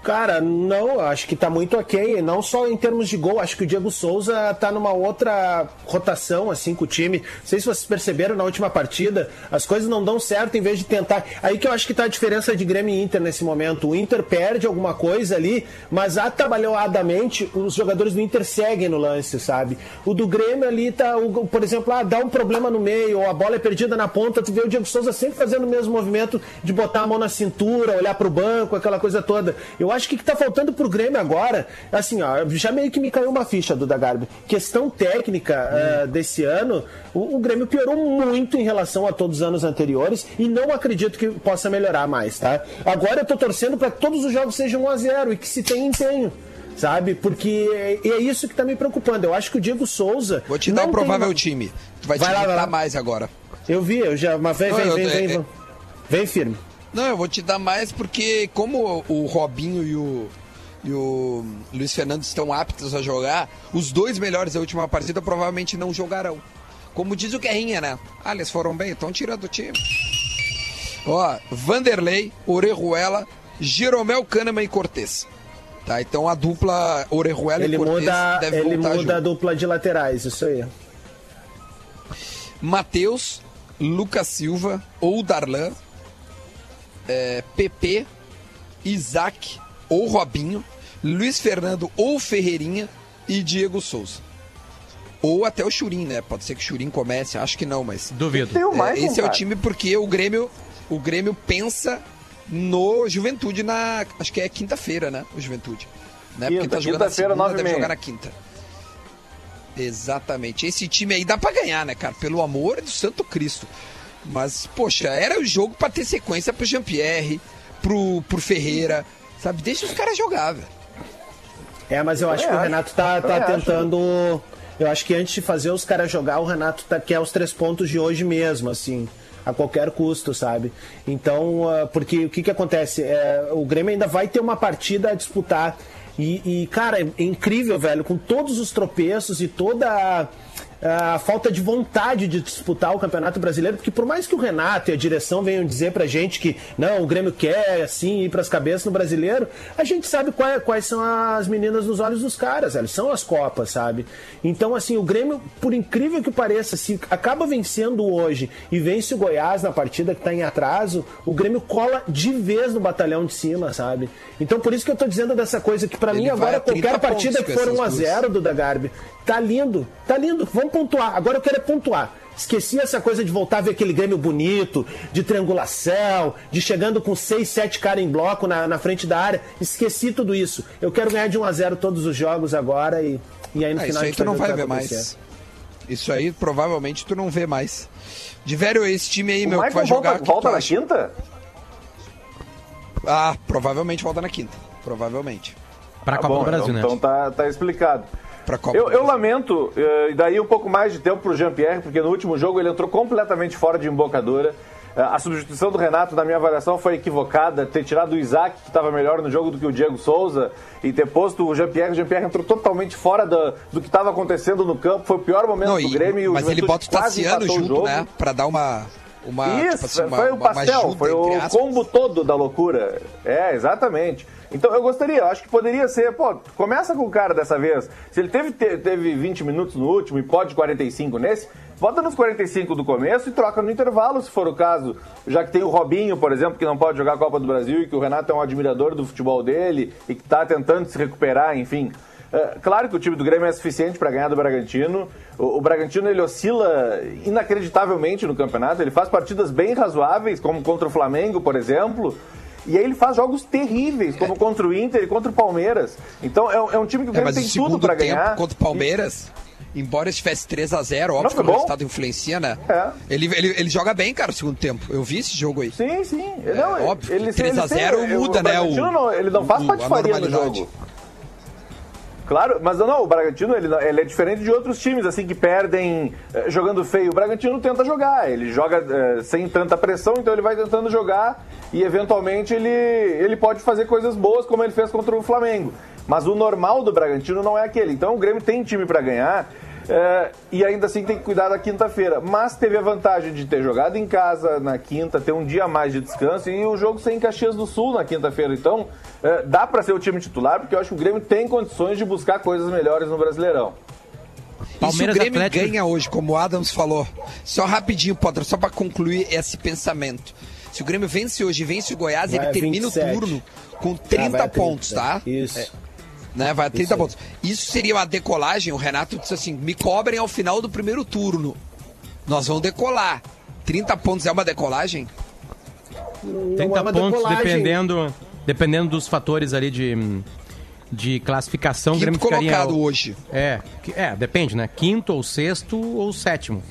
Cara, não, acho que tá muito ok. Não só em termos de gol, acho que o Diego Souza tá numa outra rotação, assim, com o time. Não sei se vocês perceberam na última partida, as coisas não dão certo em vez de tentar. Aí que eu acho que tá a diferença de Grêmio e Inter nesse momento. O Inter perde alguma coisa ali, mas atabalhoadamente os jogadores do Inter seguem no lance, sabe? O do Grêmio ali tá, por exemplo, ah, dá um problema no meio, ou a bola é perdida na ponta, tu vê o Diego Souza sempre fazendo o mesmo movimento de botar a mão na cintura, olhar pro banco, aquela coisa toda. Eu acho que o que tá faltando pro Grêmio agora, assim, ó, já meio que me caiu uma ficha do Dagarbi. Questão técnica eh, desse ano, o, o Grêmio piorou muito em relação a todos os anos anteriores e não acredito que possa melhorar mais, tá? Agora eu tô torcendo para que todos os jogos sejam 1 a 0 e que se tenha empenho sabe? Porque é, é isso que tá me preocupando. Eu acho que o Diego Souza. Vou te dar o provável tem time. Tu vai, Vai te lá, lá. mais agora. Eu vi, eu já. Mas vem, Não, vem, eu- vem, vem, é- vem. Vem firme. Não, eu vou te dar mais porque como o Robinho e o, e o Luiz Fernando estão aptos a jogar, os dois melhores da última partida provavelmente não jogarão. Como diz o Guerrinha, né? Ah, eles foram bem, estão tirando o time. Ó, Vanderlei, Orejuela, Jeromel, Kahneman e Cortez. Tá, então a dupla Orejuela Ele e Cortez muda, deve ele muda a dupla de laterais, isso aí. Matheus, Lucas Silva ou Darlan, é, PP, Isaac ou Robinho, Luiz Fernando ou Ferreirinha e Diego Souza. Ou até o Churim, né? Pode ser que o Churim comece, acho que não, mas. Duvido. É, esse é o time porque o Grêmio, o Grêmio pensa no Juventude na. Acho que é quinta-feira, né? O Juventude. Né? Porque Quinta, tá jogando na quinta-feira, segunda, nove deve meia. jogar na quinta. Exatamente. Esse time aí dá pra ganhar, né, cara? Pelo amor do Santo Cristo. Mas, poxa, era o jogo pra ter sequência pro Jean-Pierre, pro, pro Ferreira, sabe? Deixa os caras jogar, velho. É, mas eu acho que o acho. Renato tá, tá acho. tentando. Eu acho que antes de fazer os caras jogar, o Renato tá, quer os três pontos de hoje mesmo, assim. A qualquer custo, sabe? Então, ah, porque o que que acontece? É, o Grêmio ainda vai ter uma partida a disputar. E, e, cara, é incrível, velho, com todos os tropeços e toda a, falta de vontade de disputar o Campeonato Brasileiro, porque por mais que o Renato e a direção venham dizer pra gente que não, o Grêmio quer assim ir pras cabeças no brasileiro, a gente sabe qual- quais são as meninas nos olhos dos caras, velho, são as Copas, sabe? Então, assim, o Grêmio, por incrível que pareça, se acaba vencendo hoje e vence o Goiás na partida que tá em atraso, o Grêmio cola de vez no batalhão de cima, sabe? Então, por isso que eu tô dizendo dessa coisa que pra Ele mim agora a 30 qualquer partida que for essas 1 a duas. 0 do da Garbi. Tá lindo, tá lindo. Vamos pontuar. Agora eu quero é pontuar. Esqueci essa coisa de voltar a ver aquele Grêmio bonito, de triangulação, de chegando com 6, 7 caras em bloco na, na frente da área. Esqueci tudo isso. Eu quero ganhar de 1 a 0 todos os jogos agora e, e aí no Ah, final isso a aí gente tu não vai ver acontecer. mais. Isso aí provavelmente tu não vê mais. De velho, esse time aí, O meu, que vai jogar. volta, o que volta na acha? quinta? Ah, provavelmente volta na quinta. Provavelmente. Pra Tá Copa bom, do Brasil, então, né? Então tá, tá explicado. Pra Copa Eu, do eu lamento, eh, e daí um pouco mais de tempo pro Jean-Pierre, porque no último jogo ele entrou completamente fora de embocadura. Eh, A substituição do Renato, na minha avaliação, foi equivocada. Ter tirado o Isaac, que estava melhor no jogo do que o Diego Souza, e ter posto o Jean-Pierre. O Jean-Pierre entrou totalmente fora da- do que estava acontecendo no campo. Foi o pior momento Não, do Grêmio. e o mas ele bota o Tassiano o junto, né? Pra dar uma. Uma Isso, tipo assim, uma- foi o pastel, ajuda, foi o aspas. combo todo da loucura. É, exatamente. Então eu gostaria, eu acho que poderia ser, pô, começa com o cara dessa vez. Se ele teve, te- teve 20 minutos no último e pode 45 nesse, bota nos 45 do começo e troca no intervalo, se for o caso. Já que tem o Robinho, por exemplo, que não pode jogar a Copa do Brasil e que o Renato é um admirador do futebol dele e que está tentando se recuperar, enfim. É, claro que o time do Grêmio é suficiente para ganhar do Bragantino. O, o Bragantino ele oscila inacreditavelmente no campeonato. Ele faz partidas bem razoáveis, como contra o Flamengo, por exemplo. E aí ele faz jogos terríveis, como contra o Inter e contra o Palmeiras. Então é, um- é um time que o É, Grêmio o tem tudo para ganhar. contra o Palmeiras, embora estivesse 3x0, óbvio Não, que foi o resultado influencia, né? É. Ele, ele, ele joga bem, cara, o segundo tempo. Eu vi esse jogo aí. Sim, sim. não, É, óbvio que ele, 3 a ele 0 sempre- muda, o né, o- não, ele não faz o- a patifaria no jogo. Claro, mas não, o Bragantino ele, ele é diferente de outros times, assim, que perdem eh, jogando feio. O Bragantino tenta jogar, ele joga eh, sem tanta pressão, então ele vai tentando jogar e eventualmente ele, ele pode fazer coisas boas, como ele fez contra o Flamengo. Mas o normal do Bragantino não é aquele. Então o Grêmio tem time para ganhar. Eh, e ainda assim tem que cuidar da quinta-feira. Mas teve a vantagem de ter jogado em casa na quinta, ter um dia a mais de descanso e o jogo ser em Caxias do Sul na quinta-feira. Então, eh, dá para ser o time titular, porque eu acho que o Grêmio tem condições de buscar coisas melhores no Brasileirão. Palmeiras e se o Grêmio Atlético- ganha hoje, como o Adams falou, só rapidinho, Potter, só pra concluir esse pensamento. Se o Grêmio vence hoje e vence o Goiás, Vai ele termina 27. o turno com Ah, 30 vai a 30, pontos, tá? Isso. Né? Vai a 30 Isso aí. pontos. Isso seria uma decolagem. O Renato disse assim: me cobrem ao final do primeiro turno. Nós vamos decolar. 30 pontos é uma decolagem? Não 30 é uma pontos decolagem. dependendo, dependendo dos fatores ali de, de classificação. Quinto Grêmio ficaria- colocado hoje. É, é, depende, né? Quinto ou sexto ou sétimo.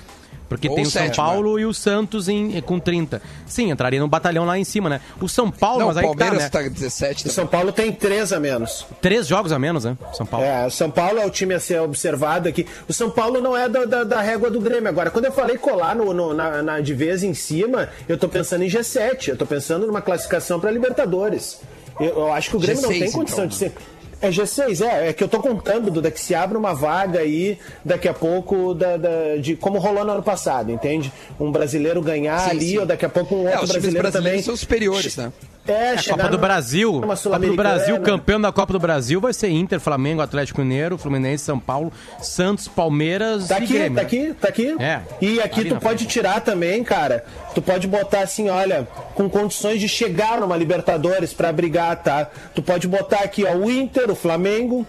Porque Ou tem o São sétimo, Paulo e o Santos em, com 30. Sim, entraria no batalhão lá em cima, né? O São Paulo, Não, o mas aí que Palmeiras tá, tá, né? 17 O também. São Paulo tem três a menos. Três jogos a menos, né? São Paulo. É, o São Paulo é o time a ser observado aqui. O São Paulo não é da, da, da régua do Grêmio. Agora, quando eu falei colar no, no- na, na- de vez em cima, eu tô pensando em G7. Eu tô pensando numa classificação para Libertadores. Eu, eu acho que o Grêmio não G6, tem condição então, de ser. É G6, é. É que eu tô contando, Duda, que se abre uma vaga aí daqui a pouco da, da- de como rolou no ano passado, entende? Um brasileiro ganhar Sim, ali, sim. ou daqui a pouco um É, outro times brasileiro também. brasileiros são superiores, né? É, A Copa do Brasil, Copa do. Brasil, campeão da Copa do Brasil vai ser Inter, Flamengo, Atlético Mineiro, Fluminense, São Paulo, Santos, Palmeiras Tá aqui, Grêmio. tá aqui, tá aqui. É, E aqui tu pode frente. tirar também, cara. Tu pode botar assim, olha, com condições de chegar numa Libertadores pra brigar, tá? Tu pode botar aqui, ó, o Inter, o Flamengo.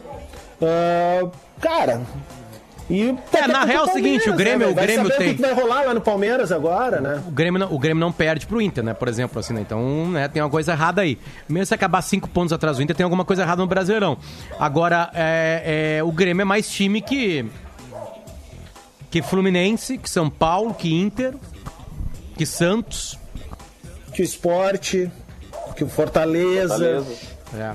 ah, cara. E É, na real é o seguinte, o Grêmio- né, o Grêmio tem- o que vai rolar lá no Palmeiras agora, né? O Grêmio, não, o Grêmio não perde pro Inter, né? Por exemplo, assim, né? Então, né, tem uma coisa errada aí. Mesmo se acabar cinco pontos atrás do Inter, tem alguma coisa errada no Brasileirão. Agora, é, é, o Grêmio é mais time que. Que Fluminense, que São Paulo, que Inter, que Santos. Que o esporte, que o Fortaleza. Beleza. É.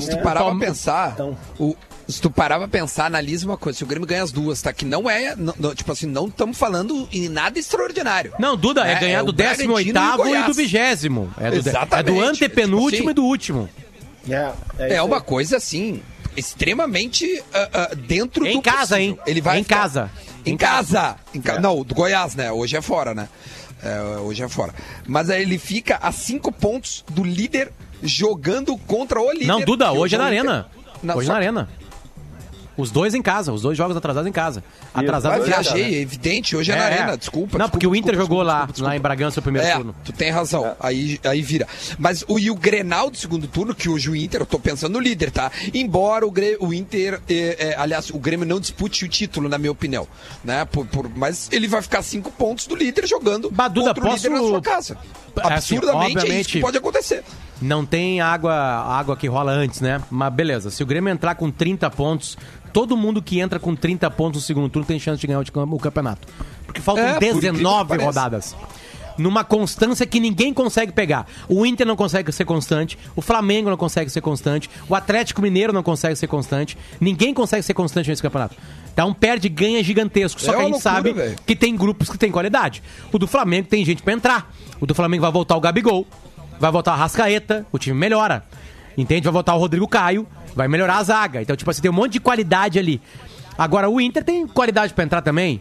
Se tu parar pra pensar, Então. o, se tu parar pra pensar, analisa uma coisa. Se o Grêmio ganha as duas, tá? Que não é, não- não- tipo assim, não estamos falando em nada extraordinário. Não, Duda, é, É, ganhar é do o Bragantino 18 e e, do vigésimo. É do, é Exatamente. do antepenúltimo Tipo assim, e do último. É, é É uma aí. coisa assim, extremamente ah, ah, dentro Em do casa, possível. hein? Ele vai Em ficar- casa. Em, Em casa. Em ca- Não, do Goiás, né? Hoje é fora, né? É, hoje é fora. Mas aí ele fica a cinco pontos do líder jogando contra o líder. Não, Duda, hoje é na Inter- Arena. Não, hoje só na que- Arena. Os dois em casa, os dois jogos atrasados em casa. Atrasados Mas viajei, é evidente, hoje é, na Arena, desculpa. Não, desculpa, porque o Inter desculpa, jogou desculpa, lá, desculpa, lá em Bragança o primeiro É, turno. tu tem razão. Aí, aí vira. Mas o, e o Grenal do segundo turno, que hoje o Inter, eu tô pensando no líder, tá? Embora o, o Inter, é, é, aliás, o Grêmio não dispute o título, na minha opinião. Né? Por, por- mas ele vai ficar cinco pontos do líder jogando Baduda, contra o líder na posso- sua casa. É assim, Absurdamente é isso que pode acontecer. Não tem água, água que rola antes, né? Mas beleza, se o Grêmio entrar com 30 pontos, todo mundo que entra com 30 pontos no segundo turno tem chance de ganhar o campeonato. Porque faltam É, por incrível que 19 pareça. rodadas. Numa constância que ninguém consegue pegar. O Inter não consegue ser constante, o Flamengo não consegue ser constante, o Atlético Mineiro não consegue ser constante, ninguém consegue ser constante nesse campeonato. Então perde e ganha gigantesco. Só É que a gente loucura, sabe velho. que tem grupos que tem qualidade. O do Flamengo tem gente pra entrar. O do Flamengo vai voltar o Gabigol, vai voltar o Rascaeta, o time melhora. Entende? Vai voltar o Rodrigo Caio, vai melhorar a zaga. Então, tipo assim, tem um monte de qualidade ali. Agora, o Inter tem qualidade pra entrar também,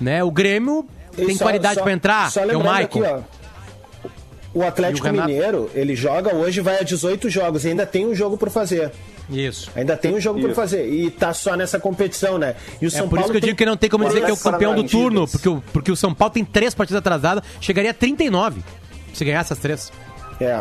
né? O Grêmio E tem só- qualidade pra entrar, Só é o Michael. aqui, ó. O Atlético o Renato? Mineiro, ele joga hoje, vai a 18 jogos, e ainda tem um jogo por fazer. Isso. Ainda tem um jogo por Isso. fazer. E tá só nessa competição, né? E o É São por isso Paulo que eu tem digo que não tem como dizer que é o campeão do turno, porque o, porque o São Paulo tem três partidas atrasadas, chegaria a 39 se ganhar essas três. É.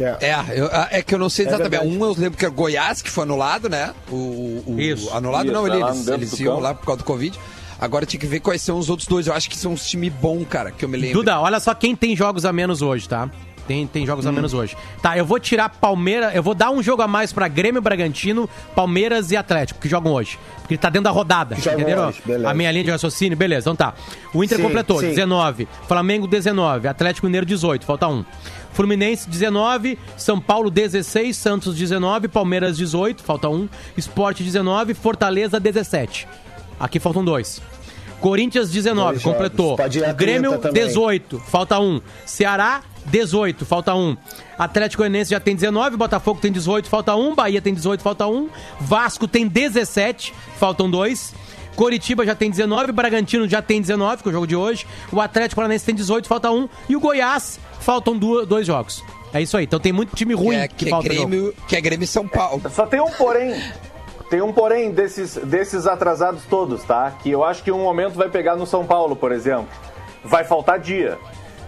É. É, eu- ah, é que eu não sei É exatamente. verdade. um eu lembro que é Goiás, que foi anulado, né? O, o- Isso. Anulado Isso, não, é eles, eles iam lá por causa do Covid. Agora tinha que ver quais são os outros dois. Eu acho que são uns time bom, cara, que eu me lembro. Duda, olha só quem tem jogos a menos hoje, tá? Tem, tem jogos a menos hoje. Tá, eu vou tirar Palmeiras, eu vou dar um jogo a mais pra Grêmio, Bragantino, Palmeiras e Atlético, que jogam hoje. Porque tá dentro da rodada, Que jogam entenderam? hoje, beleza. A minha linha de raciocínio, beleza, então tá. O Inter Sim, completou, sim. 19, Flamengo 19, Atlético Mineiro 18, falta um. Fluminense 19, São Paulo 16, Santos 19, Palmeiras 18, falta um. Esporte 19, Fortaleza 17. Aqui faltam dois. Corinthians 19, Dois jogos. completou. Grêmio 30 também. 18, falta um. Ceará 18, falta um. Atlético Goianiense já tem 19, Botafogo tem 18, falta um. Bahia tem 18, falta um. Vasco tem 17, faltam dois. Coritiba já tem 19, Bragantino já tem 19, que é o jogo de hoje. O Atlético Paranaense tem 18, falta um. E o Goiás, faltam dois jogos. É isso aí. Então tem muito time que ruim é, que, que é falta jogo. Grêmio, que é Grêmio e São Paulo. Só tem um porém. Tem um porém desses, desses atrasados todos, tá? Que eu acho que um momento vai pegar no São Paulo, por exemplo. Vai faltar dia.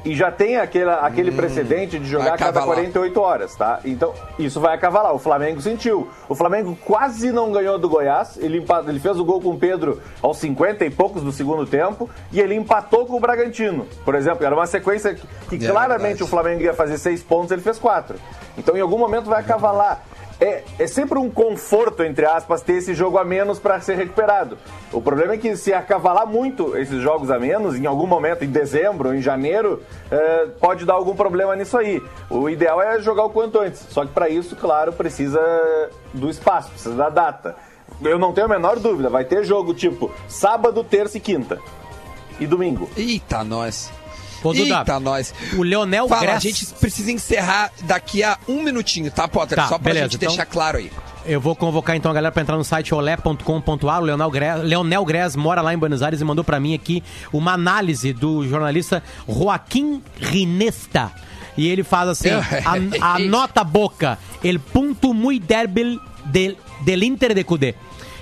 E já tem aquela, aquele precedente de jogar a cada acavalar. 48 horas, tá? Então, isso vai acavalar. O Flamengo sentiu. O Flamengo quase não ganhou do Goiás. Ele, ele fez o gol com o Pedro aos 50 e poucos do segundo tempo. E ele empatou com o Bragantino. Por exemplo, era uma sequência que, que É claramente verdade. o Flamengo ia fazer seis pontos, ele fez quatro. Então, em algum momento vai acavalar. É, é sempre um conforto, entre aspas, ter esse jogo a menos para ser recuperado. O problema é que se acavalar muito esses jogos a menos, em algum momento, em dezembro, em janeiro, é, pode dar algum problema nisso aí. O ideal é jogar o quanto antes. Só que para isso, claro, precisa do espaço, precisa da data. Eu não tenho a menor dúvida, vai ter jogo tipo sábado, terça e quinta. E domingo. Eita, nós. Eita, nós. o Leonel Fala, Gress- a gente precisa encerrar daqui a um minutinho, tá, Potter? Tá, Só pra beleza, gente então- deixar claro aí. Eu vou convocar então a galera para entrar no site olé.com.ar. O Leonel Gress, Leonel Gress mora lá em Buenos Aires e mandou para mim aqui uma análise do jornalista Joaquim Rinesta. E ele faz assim: a, a nota boca, el punto muy débil del, del Inter de Cudê.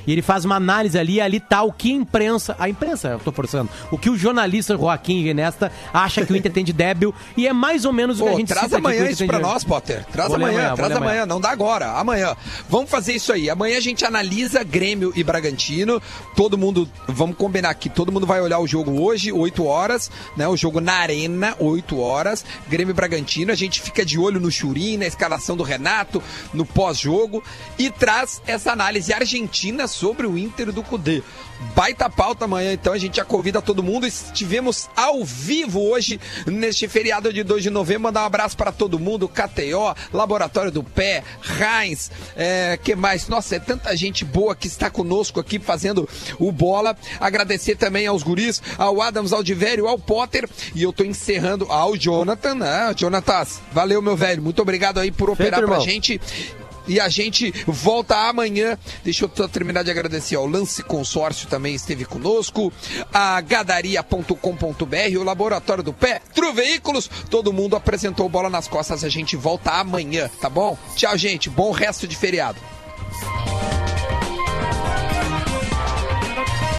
E ele faz uma análise ali, e ali tá o que a imprensa, a imprensa, eu tô forçando, o que o jornalista Joaquim Rinesta acha que o Inter tem de débil, e é mais ou menos o que a gente traz amanhã isso pra de- nós, Potter. Traz Vou amanhã, amanhã, traz amanhã. amanhã. Não dá agora, amanhã. Vamos fazer isso aí. Amanhã a gente analisa Grêmio e Bragantino. Todo mundo, vamos combinar aqui, todo mundo vai olhar o jogo hoje, 8 horas, né? O jogo na Arena, 8 horas. Grêmio e Bragantino. A gente fica de olho no Churim, na escalação do Renato, no pós-jogo. E traz essa análise argentina sobre o Inter do Cudê. Baita pauta amanhã, então a gente já convida todo mundo. Estivemos ao vivo hoje, neste feriado de 2 de novembro. Mandar um abraço para todo mundo: KTO, Laboratório do Pé, Heinz, é, que mais? Nossa, é tanta gente boa que está conosco aqui fazendo o bola. Agradecer também aos guris, ao Adams, ao Divério, ao Potter. E eu tô encerrando ao Jonathan, né? Jonatas, valeu, meu velho. Muito obrigado aí por operar pra irmão. gente. E a gente volta amanhã. Deixa eu terminar de agradecer ao Lance Consórcio também esteve conosco, a gadaria.com.br, o Laboratório do Pé, Tru Veículos, todo mundo apresentou bola nas costas. A gente volta amanhã, tá bom? Tchau, gente. Bom resto de feriado.